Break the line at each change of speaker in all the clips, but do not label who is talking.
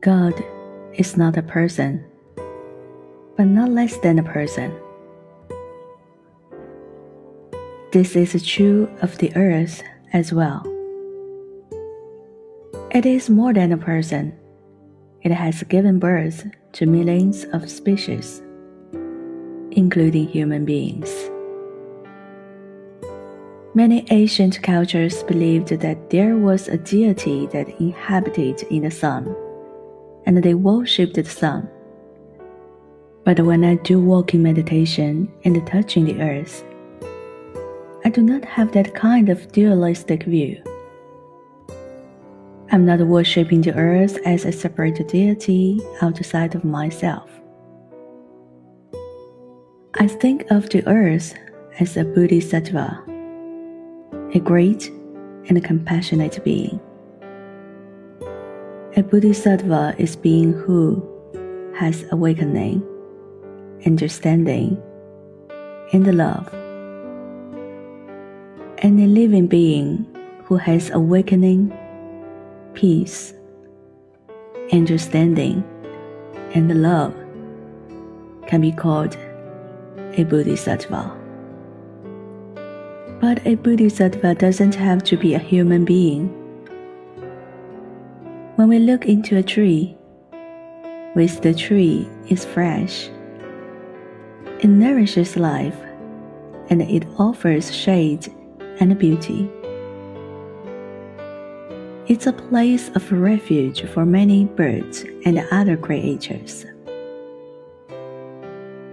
God is not a person, but not less than a person. This is true of the earth as well. It is more than a person. It has given birth to millions of species, including human beings. Many ancient cultures believed that there was a deity that inhabited in the sun, and they worshipped the sun. But when I do walking meditation and touching the earth, I do not have that kind of dualistic view. I'm not worshipping the earth as a separate deity outside of myself. I think of the earth as a bodhisattva a great and compassionate being. A bodhisattva is being who has awakening, understanding, and love. Any living being who has awakening, peace, understanding, and love can be called a bodhisattva. But a bodhisattva doesn't have to be a human being. When we look into a tree, with the tree is fresh. It nourishes life and it offers shade and beauty. It's a place of refuge for many birds and other creatures.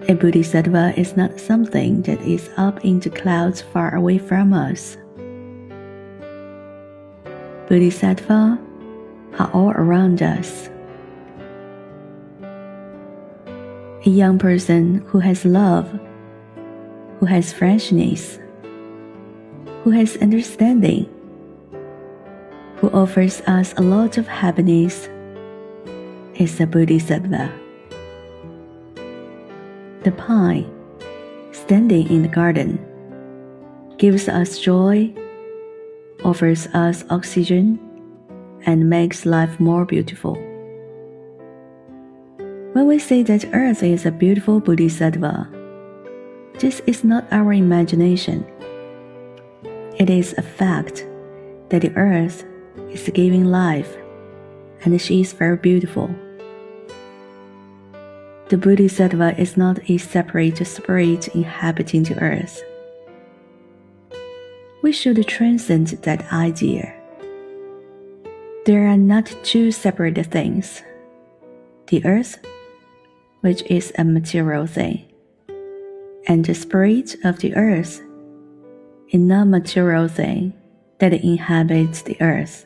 A bodhisattva is not something that is up in the clouds far away from us. Bodhisattva are all around us. A young person who has love, who has freshness, who has understanding, who offers us a lot of happiness, is a bodhisattva the pine, standing in the garden, gives us joy, offers us oxygen, and makes life more beautiful. When we say that Earth is a beautiful bodhisattva, this is not our imagination. It is a fact that the Earth is giving life, and she is very beautiful. The Bodhisattva is not a separate spirit inhabiting the earth. We should transcend that idea. There are not two separate things the earth, which is a material thing, and the spirit of the earth, a non material thing that inhabits the earth.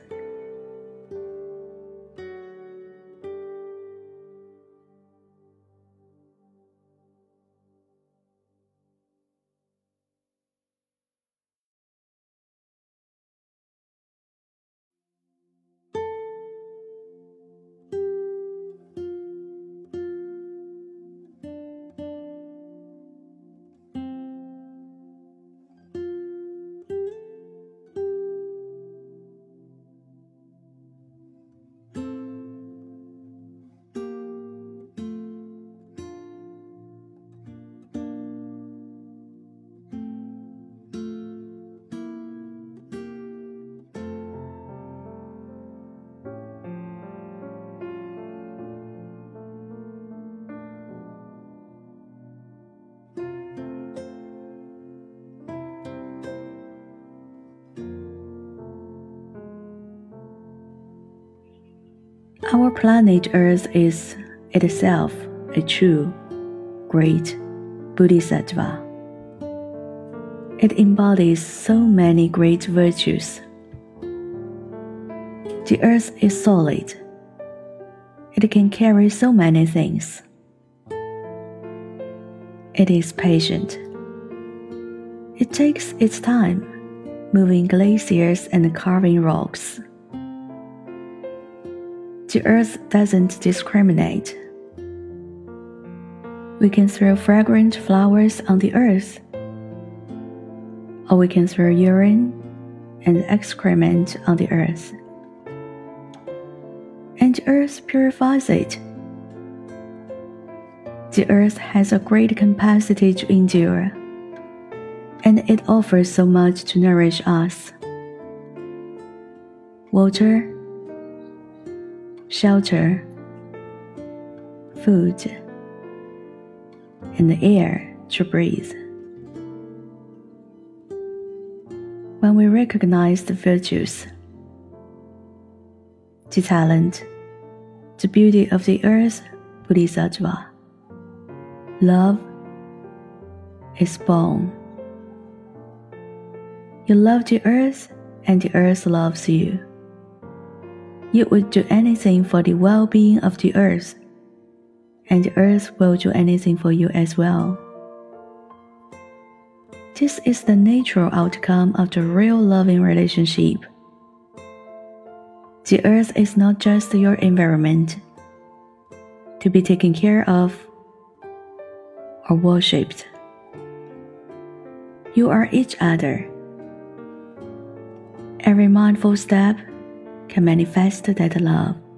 Our planet Earth is itself a true, great Bodhisattva. It embodies so many great virtues. The Earth is solid. It can carry so many things. It is patient. It takes its time, moving glaciers and carving rocks the earth doesn't discriminate. We can throw fragrant flowers on the earth, or we can throw urine and excrement on the earth. and the earth purifies it. The earth has a great capacity to endure, and it offers so much to nourish us. Water, shelter, food, and the air to breathe. When we recognize the virtues, the talent, the beauty of the earth, Bodhisattva, love is born. You love the earth, and the earth loves you. You would do anything for the well being of the earth, and the earth will do anything for you as well. This is the natural outcome of the real loving relationship. The earth is not just your environment to be taken care of or worshipped. You are each other. Every mindful step manifest that love.